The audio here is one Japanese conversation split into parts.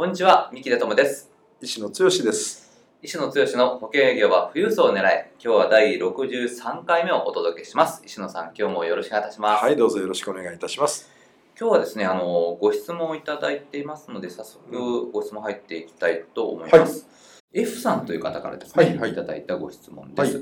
こんにちは三木田智です。石野剛です。石野剛の保険営業は富裕層を狙い今日は第63回目をお届けします。石野さん今日もよろしくお願いいたします。はいどうぞよろしくお願いいたします。今日はですねあのご質問をいただいていますので早速ご質問入っていきたいと思います、はい、F さんという方からですね、はいはい、いただいたご質問です、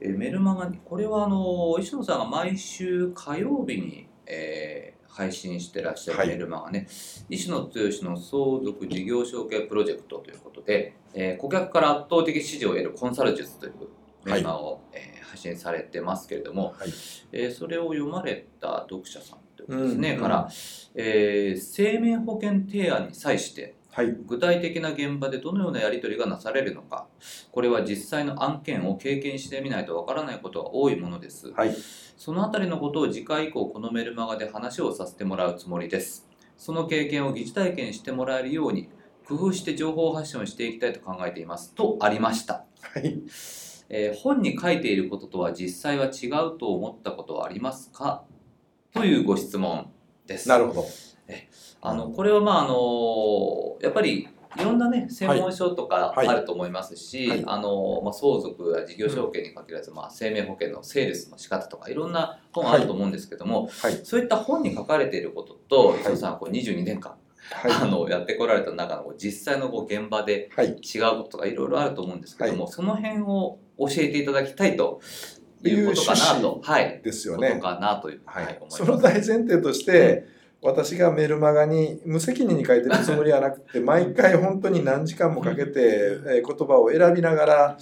はい、えメルマガにこれはあの石野さんが毎週火曜日に、えー、配信してらっしゃるメルマガね、はい、石野剛の相続事業承継プロジェクトということで、えー、顧客から圧倒的支持を得るコンサル術というメルマガを、はい、えー、配信されてますけれども、はい、えー、それを読まれた読者さんですね、うん、から、えー、生命保険提案に際して、はい、具体的な現場でどのようなやり取りがなされるのか。これは実際の案件を経験してみないとわからないことが多いものです、はい、そのあたりのことを次回以降このメルマガで話をさせてもらうつもりです。その経験を疑似体験してもらえるように工夫して情報発信をしていきたいと考えています。とありました、はい。えー、本に書いていることとは実際は違うと思ったことはありますか？というご質問です。なるほど。えあのこれはまああのやっぱりいろんなね専門書とかあると思いますし、はいはい、あのまあ、相続や事業承継に限らず、うん、まあ、生命保険のセールスの仕方とかいろんな本あると思うんですけども、はい、そういった本に書かれていることと伊藤さんはこう22年間 あのやってこられた中の実際のこう現場で違うことがいろいろあると思うんですけども、その辺を教えていただきたいということかなと。はい。ですよね。ことかなという。はい。その大前提として、私がメルマガに無責任に書いてるつもりはなくて毎回本当に何時間もかけて、え言葉を選びながら、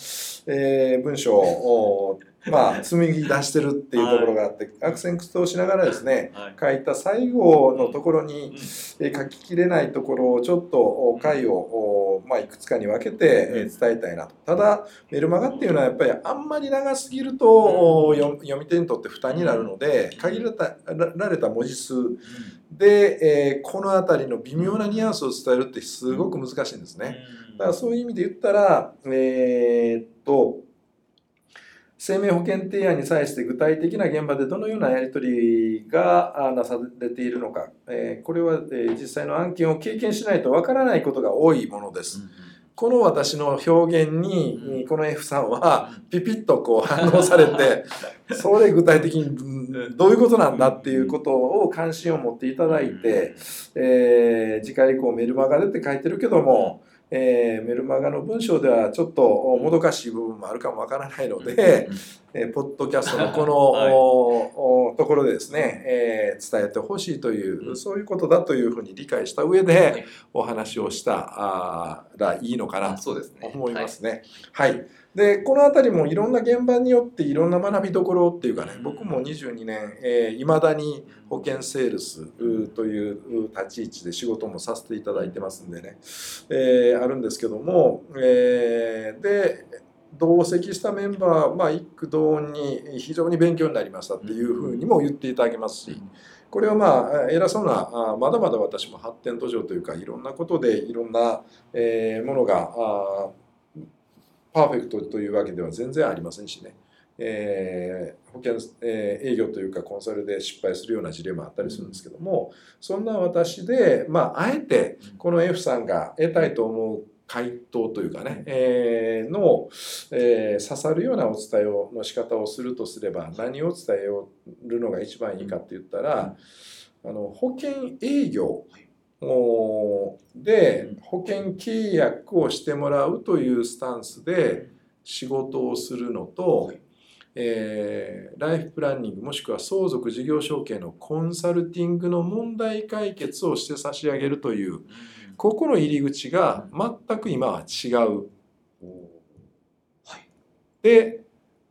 えー、文章をまあ、紡ぎ出してるっていうところがあって、悪戦苦闘しながらですね、書いた最後のところに、え書ききれないところをちょっと回を、まあ、いくつかに分けて伝えたいなと。ただ、メルマガっていうのはやっぱりあんまり長すぎると読み手にとって負担になるので、限られた文字数で、えこの辺りの微妙なニュアンスを伝えるってすごく難しいんですね。だからそういう意味で言ったら、えー、っと、生命保険提案に際して具体的な現場でどのようなやり取りがなされているのか、えこれは実際の案件を経験しないとわからないことが多いものです。この私の表現に、この F さんはピピッとこう反応されて、それ具体的にどういうことなんだっていうことを関心を持っていただいて、えー、次回以降メルマガでって書いてるけども、えー、メルマガの文章ではちょっともどかしい部分もあるかもわからないので、えー、ポッドキャストのこの、はい、ところでですね、えー、伝えてほしいという、うん、そういうことだというふうに理解した上でお話をしたらいいのかなと思いますね。はい、はい。でこの辺りもいろんな現場によっていろんな学びどころっていうかね僕も22年いま、えー、だに保険セールスという立ち位置で仕事もさせていただいてますんでね、えー、あるんですけども、えー、で同席したメンバー、まあ、一区同音に非常に勉強になりましたっていうふうにも言っていただけますし。これはまあ偉そうなまだまだ私も発展途上というかいろんなことでいろんなものがパーフェクトというわけでは全然ありませんしね、えー、保険、えー、営業というかコンサルで失敗するような事例もあったりするんですけども、そんな私で、まあ、あえてこの F さんが得たいと思う回答というかね、えー、の、えー、刺さるようなお伝えをの仕方をするとすれば何を伝えるのが一番いいかって言ったら、あの保険営業で保険契約をしてもらうというスタンスで仕事をするのと、えー、ライフプランニングもしくは相続事業承継のコンサルティングの問題解決をして差し上げるという、ここの入り口が全く今は違う。はい、で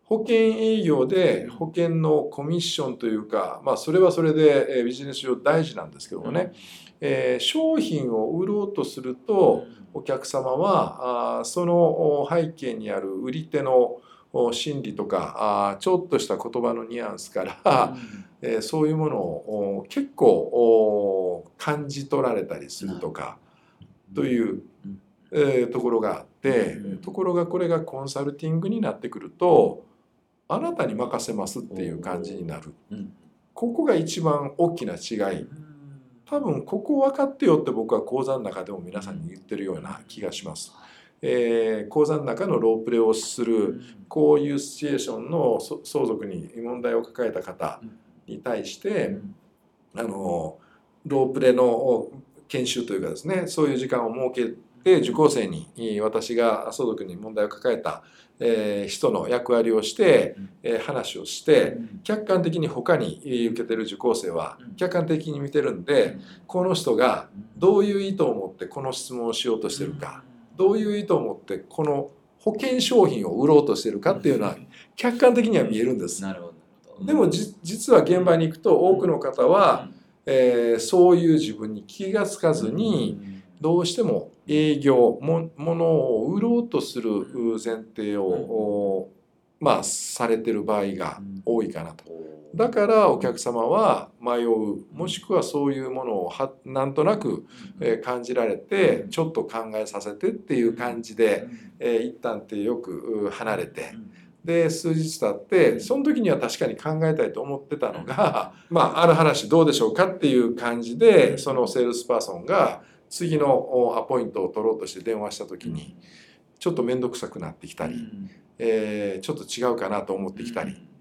保険営業で保険のコミッションというか、まあ、それはそれでビジネス上大事なんですけどもね、えー、商品を売ろうとするとお客様はあその背景にある売り手の心理とかあちょっとした言葉のニュアンスから、うん、えー、そういうものを結構感じ取られたりするとか、という、えー、ところがあって、ところがこれがコンサルティングになってくるとあなたに任せますっていう感じになる。ここが一番大きな違い。多分ここ分かってよって僕は講座の中でも皆さんに言ってるような気がします。えー、講座の中のロープレをするこういうシチュエーションの相続に問題を抱えた方に対してあのロープレの研修というかですねそういう時間を設けて受講生に私が相続に問題を抱えた、えー、人の役割をして、えー、話をして客観的に他に受けてる受講生は客観的に見てるんでこの人がどういう意図を持ってこの質問をしようとしてるか。どういう意図を持ってこの保険商品を売ろうとしてるかっていうのは客観的には見えるんです。でも実は現場に行くと多くの方は、えー、そういう自分に気が付かずにどうしても営業もものを売ろうとする前提を、まあ、されてる場合が多いかなと。だからお客様は迷うもしくはそういうものをはなんとなく感じられてちょっと考えさせてっていう感じで、えー、一旦ってよく離れて。で数日経ってその時には確かに考えたいと思ってたのが まあある話どうでしょうかっていう感じでそのセールスパーソンが次のアポイントを取ろうとして電話した時にちょっと面倒くさくなってきたり、えー、ちょっと違うかなと思ってきたり。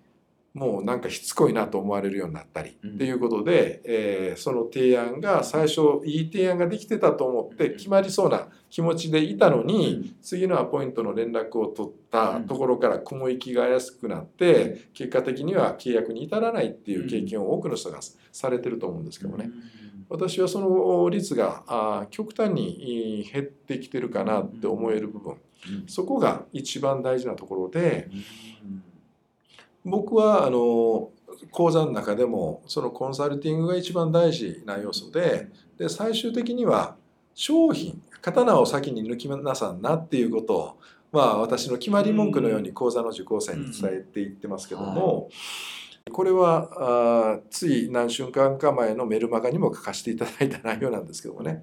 もうなんかしつこいなと思われるようになったり、っていうことで、えー、その提案が最初いい提案ができてたと思って決まりそうな気持ちでいたのに、次のアポイントの連絡を取ったところから雲行きが怪しくなって結果的には契約に至らないっていう経験を多くの人がされてると思うんですけどね。私はその率があ極端に減ってきてるかなって思える部分。そこが一番大事なところで。僕はあの講座の中でもそのコンサルティングが一番大事な要素でで最終的には商品刀を先に抜きなさんなっていうことをまあ私の決まり文句のように講座の受講生に伝えていってますけども、これはあつい何瞬間か前のメルマガにも書かせていただいた内容なんですけどもね。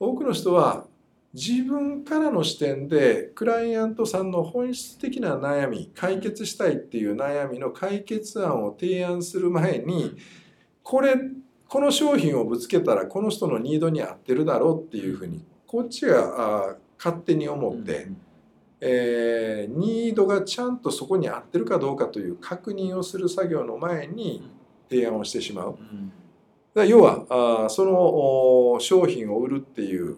多くの人は自分からの視点でクライアントさんの本質的な悩み解決したいっていう悩みの解決案を提案する前にこれこの商品をぶつけたらこの人のニードに合ってるだろうっていうふうにこっちがあ勝手に思って、えー、ニードがちゃんとそこに合ってるかどうかという確認をする作業の前に提案をしてしまう。要はあその商品を売るっていう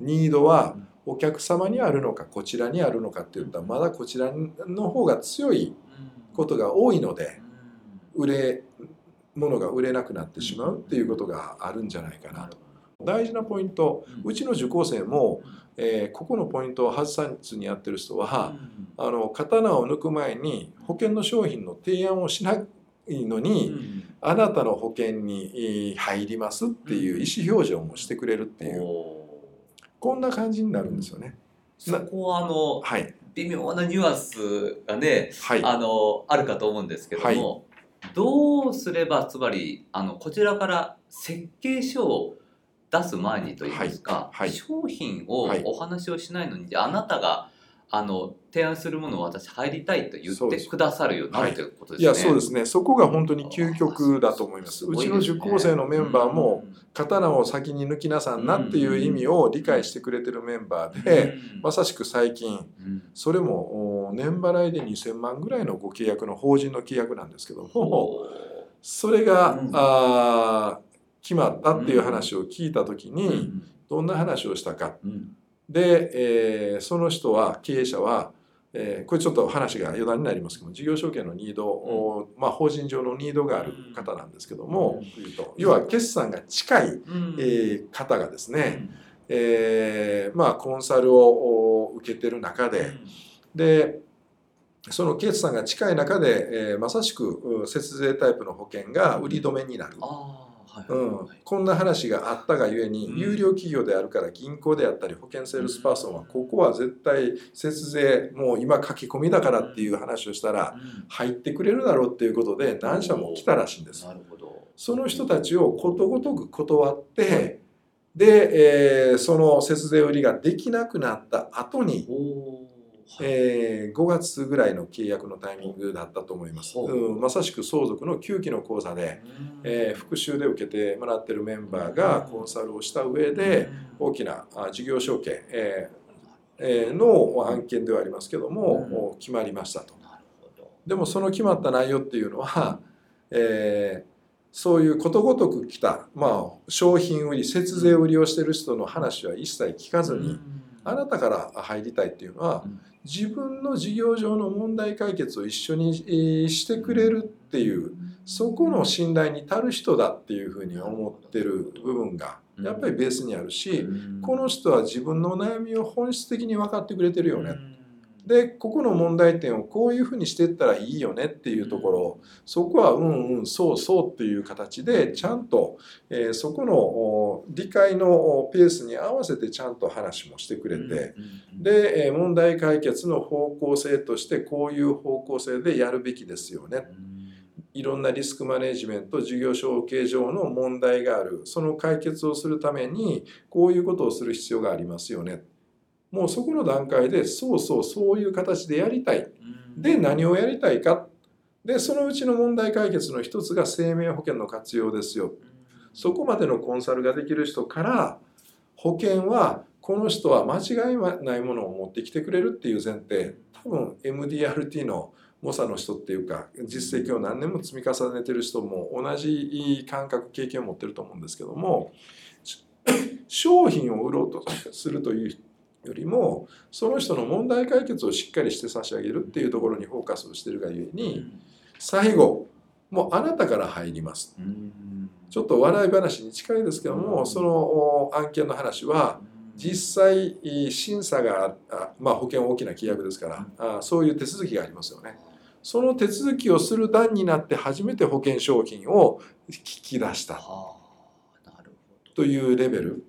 ニードはお客様にあるのかこちらにあるのかっていったらまだこちらの方が強いことが多いので売れ物が売れなくなってしまうっていうことがあるんじゃないかなと。大事なポイントうちの受講生も、えー、ここのポイントを外さずにやってる人は、あの刀を抜く前に保険の商品の提案をしないのに、あなたの保険に入りますっていう意思表示をもしてくれるっていう。こんな感じになるんですよね。そこはあの、はい、微妙なニュアンスがね、はい、あのあるかと思うんですけども、はい、どうすればつまりあのこちらから設計書を出す前にといいますか、商品をお話をしないのに、あなたがあの提案するものを私入りたいと言ってくださるようになるということですね。いやそうですね。そこが本当に究極だと思います。うちの受講生のメンバーも刀を先に抜きなさんなっていう意味を理解してくれてるメンバーで、まさしく最近それも年払いで2000万ぐらいのご契約の法人の契約なんですけども、それが、あ決まったっていう話を聞いた時にどんな話をしたか。で、えー、その人は経営者は、えー、これちょっと話が余談になりますけども事業承継のニード、うん、まあ、法人上のニードがある方なんですけども、うん、要は決算が近い、うん、えー、方がですね、えー、まあ、コンサルを受けてる中で、でその決算が近い中で、えー、まさしく節税タイプの保険が売り止めになる。うん、こんな話があったがゆえに、優良企業であるから銀行であったり保険セールスパーソンはここは絶対節税もう今駆け込みだからっていう話をしたら入ってくれるだろうっていうことで何社も来たらしいんです。その人たちをことごとく断ってで、えー、その節税売りができなくなった後にえー、5月ぐらいの契約のタイミングだったと思います、う。ん、まさしく相続の9期の講座で、えー、復習で受けてもらってるメンバーがコンサルをした上で大きな事業承継、えー、の案件ではありますけども、決まりましたと。でもその決まった内容っていうのは、えー、そういうことごとく来た、まあ、商品売り節税売りをしてる人の話は一切聞かずに、あなたから入りたいっていうのは、自分の事業上の問題解決を一緒にしてくれるっていうそこの信頼に足る人だっていうふうに思ってる部分がやっぱりベースにあるしこの人は自分の悩みを本質的に分かってくれてるよねでここの問題点をこういうふうにしていったらいいよねっていうところ。そこはうんうんそうそうっていう形でちゃんと、えー、そこの理解のペースに合わせてちゃんと話もしてくれて。で問題解決の方向性としてこういう方向性でやるべきですよね。いろんなリスクマネジメント事業承継上の問題がある。その解決をするためにこういうことをする必要がありますよね。もうそこの段階でそうそうそういう形でやりたい。で何をやりたいか。でそのうちの問題解決の一つが生命保険の活用ですよ。そこまでのコンサルができる人から保険はこの人は間違いないものを持ってきてくれるっていう前提多分 MDRT の猛者の人っていうか実績を何年も積み重ねてる人も同じ感覚経験を持ってると思うんですけども 商品を売ろうとするというよりもその人の問題解決をしっかりして差し上げるっていうところにフォーカスをしてるがゆえに最後もうあなたから入ります。ちょっと笑い話に近いですけどもその案件の話は実際審査がまあ保険大きな規約ですからそういう手続きがありますよね。その手続きをする段になって初めて保険商品を聞き出した。というレベル。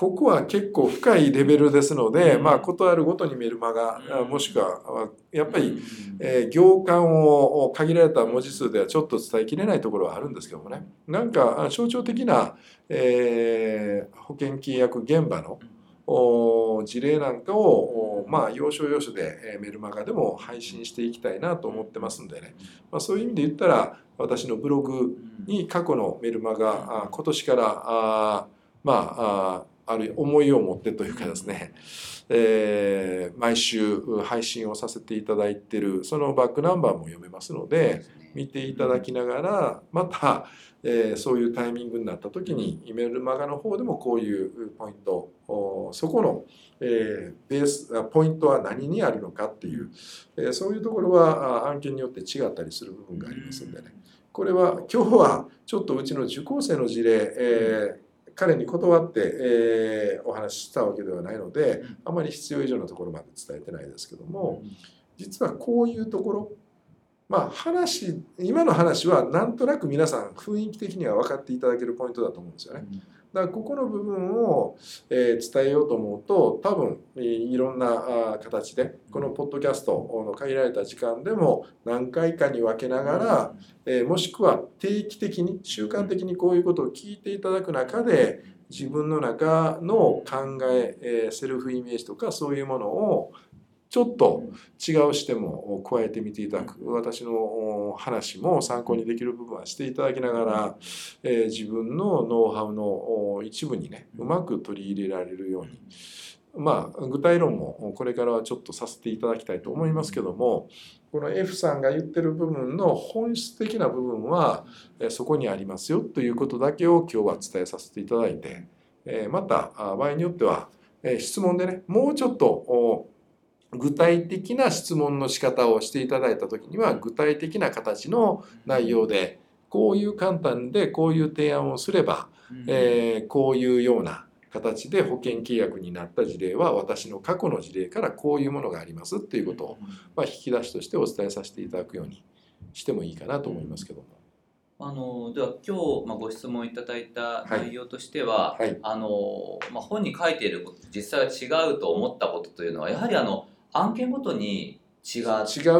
ここは結構深いレベルですので、まあ、ことあるごとにメルマガ、もしくは、やっぱり、えー、行間を限られた文字数ではちょっと伝えきれないところはあるんですけどもね、なんか象徴的な、えー、保険契約現場の事例なんかを、まあ、要所要所でメルマガでも配信していきたいなと思ってますんでね、まあ、そういう意味で言ったら、私のブログに過去のメルマガ、今年から、あまあ、ある思いを持ってというかですね、えー、毎週配信をさせていただいてるそのバックナンバーも読めますので見ていただきながらまた、えー、そういうタイミングになった時にイメールマガの方でもこういうポイントそこの、えー、ベースポイントは何にあるのかっていう、えー、そういうところは案件によって違ったりする部分がありますんでね。これは今日はちょっとうちの受講生の事例、えー彼に断って、えー、お話ししたわけではないのであまり必要以上のところまで伝えてないですけども実はこういうところまあ話今の話はなんとなく皆さん雰囲気的には分かっていただけるポイントだと思うんですよね。だからここの部分を、え伝えようと思うと多分いろんな形でこのポッドキャストの限られた時間でも何回かに分けながら、えもしくは定期的に習慣的にこういうことを聞いていただく中で自分の中の考ええセルフイメージとかそういうものをちょっと違う視点も加えてみていただく。私の話も参考にできる部分はしていただきながら、えー、自分のノウハウの一部にねうまく取り入れられるように。まあ、具体論もこれからはちょっとさせていただきたいと思いますけどもこの F さんが言ってる部分の本質的な部分はそこにありますよということだけを今日は伝えさせていただいてまた場合によっては質問でねもうちょっと具体的な質問の仕方をしていただいた時には具体的な形の内容でこういう簡単でこういう提案をすれば、えー、こういうような形で保険契約になった事例は私の過去の事例からこういうものがありますっていうことを、まあ、引き出しとしてお伝えさせていただくようにしてもいいかなと思いますけども。あのでは今日、まあ、ご質問いただいた内容としては、はい。はい、あのまあ、本に書いていること実際は違うと思ったことというのはやはりあの案件ごとに違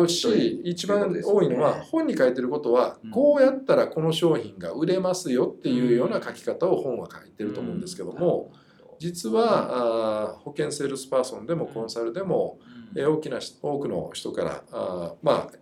うし一番多いのは本に書いてることは、こうやったらこの商品が売れますよっていうような書き方を本は書いてると思うんですけども、実はあ保険セールスパーソンでもコンサルでも、え大きな多くの人からあまあ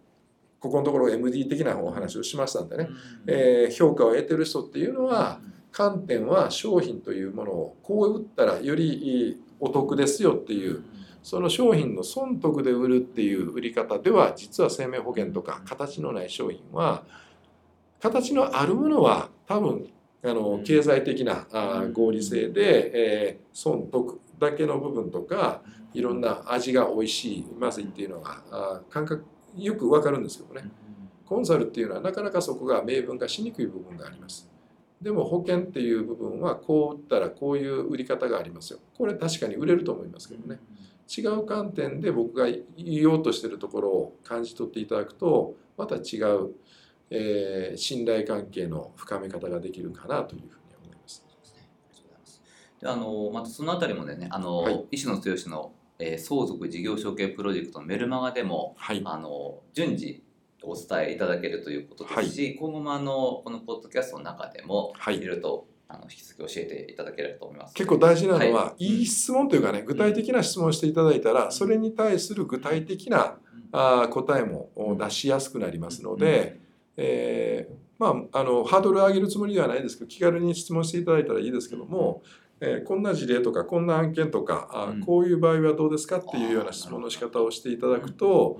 ここのところ MD 的なお話をしましたんでね、えー、評価を得てる人っていうのは観点は商品というものをこう売ったらよりお得ですよっていうその商品の損得で売るっていう売り方では実は生命保険とか形のない商品は形のあるものは多分あの経済的なあ合理性で、えー、損得だけの部分とかいろんな味が美味しいまずいっていうのがあ感覚よくわかるんですけどね。コンサルっていうのはなかなかそこが明文化しにくい部分がありますでも保険っていう部分はこう売ったらこういう売り方がありますよ。これ確かに売れると思いますけどね。違う観点で僕が言おうとしてるところを感じ取っていただくとまた違う、えー、信頼関係の深め方ができるかなというふうに思います。あのまたそのあたりもねあの、はい、石野剛の、えー、相続事業承継プロジェクトのメルマガでも、はい、あの順次お伝えいただけるということですし、はい、今後もあのこのポッドキャストの中でも、はい、いろいろとあの引き続き教えていただければと思います。結構大事なのは、はい、いい質問というかね、具体的な質問をしていただいたら、それに対する具体的なあ答えも出しやすくなりますので、えー、まあ、あのハードルを上げるつもりではないですけど気軽に質問していただいたらいいですけども、えー、こんな事例とかこんな案件とかあこういう場合はどうですかっていうような質問の仕方をしていただくと、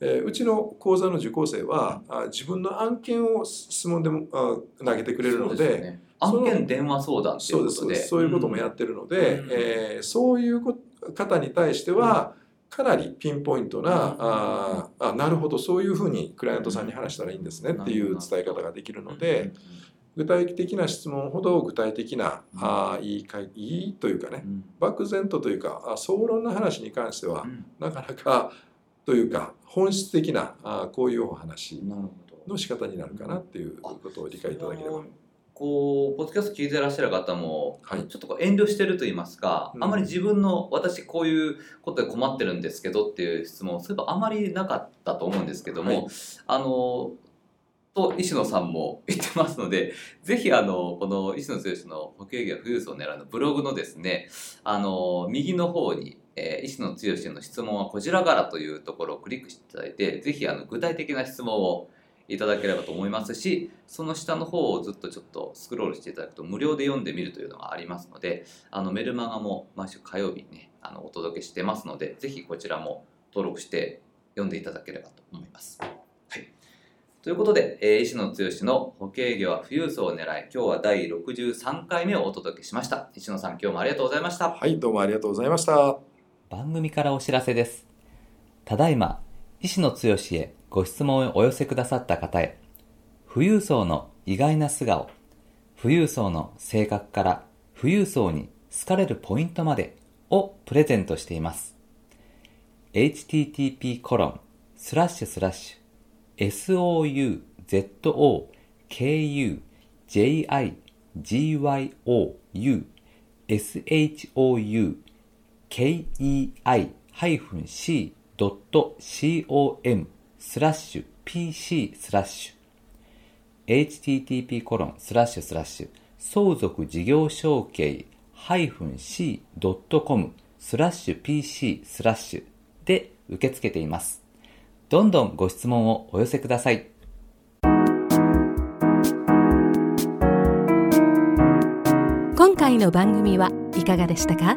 えー、うちの講座の受講生はあ自分の案件を質問でもあ投げてくれるので。案件電話相談っていうことで。そういうこともやってるので、うん、えー、そういう方に対しては、かなりピンポイントな、うん、ああなるほどそういうふうにクライアントさんに話したらいいんですねっていう伝え方ができるので、具体的な質問ほど具体的な、うん、あいいかいいというかね、漠然とというか総論の話に関しては、なかなかというか本質的なあこういうお話の仕方になるかなっていうことを理解いただければ。こうポッドキャスト聞いてらっしゃる方も、はい、ちょっとこう遠慮してると言いますか、うん、あまり自分の私こういうことで困ってるんですけどっていう質問そういえばあまりなかったと思うんですけども、はい、あのと石野さんも言ってますので ぜひあのこの石野剛の保険業富裕層を狙うのブログのですねあの右の方にえー、石野剛の質問はこちらからというところをクリックしていただいて、ぜひあの具体的な質問をいただければと思いますしその下の方をずっとちょっとスクロールしていただくと無料で読んでみるというのがありますのであのメルマガも毎週火曜日にねあのお届けしてますのでぜひこちらも登録して読んでいただければと思います。はい、ということで、えー、石野剛の保険業は富裕層を狙い今日は第63回目をお届けしました。石野さん今日もありがとうございました。はいどうもありがとうございました。番組からお知らせですただいま石野剛へご質問をお寄せくださった方へ、富裕層の意外な素顔、富裕層の性格から富裕層に好かれるポイントまでをプレゼントしています。http コロンスラッシュスラッシュ souzokujigyou kei-c.com スラッシュ pc スラッシュ http コロンスラッシュスラッシュ相続事業承継 -c.com スラッシュ pc スラッシュで受け付けています。どんどんご質問をお寄せください。今回の番組はいかがでしたか？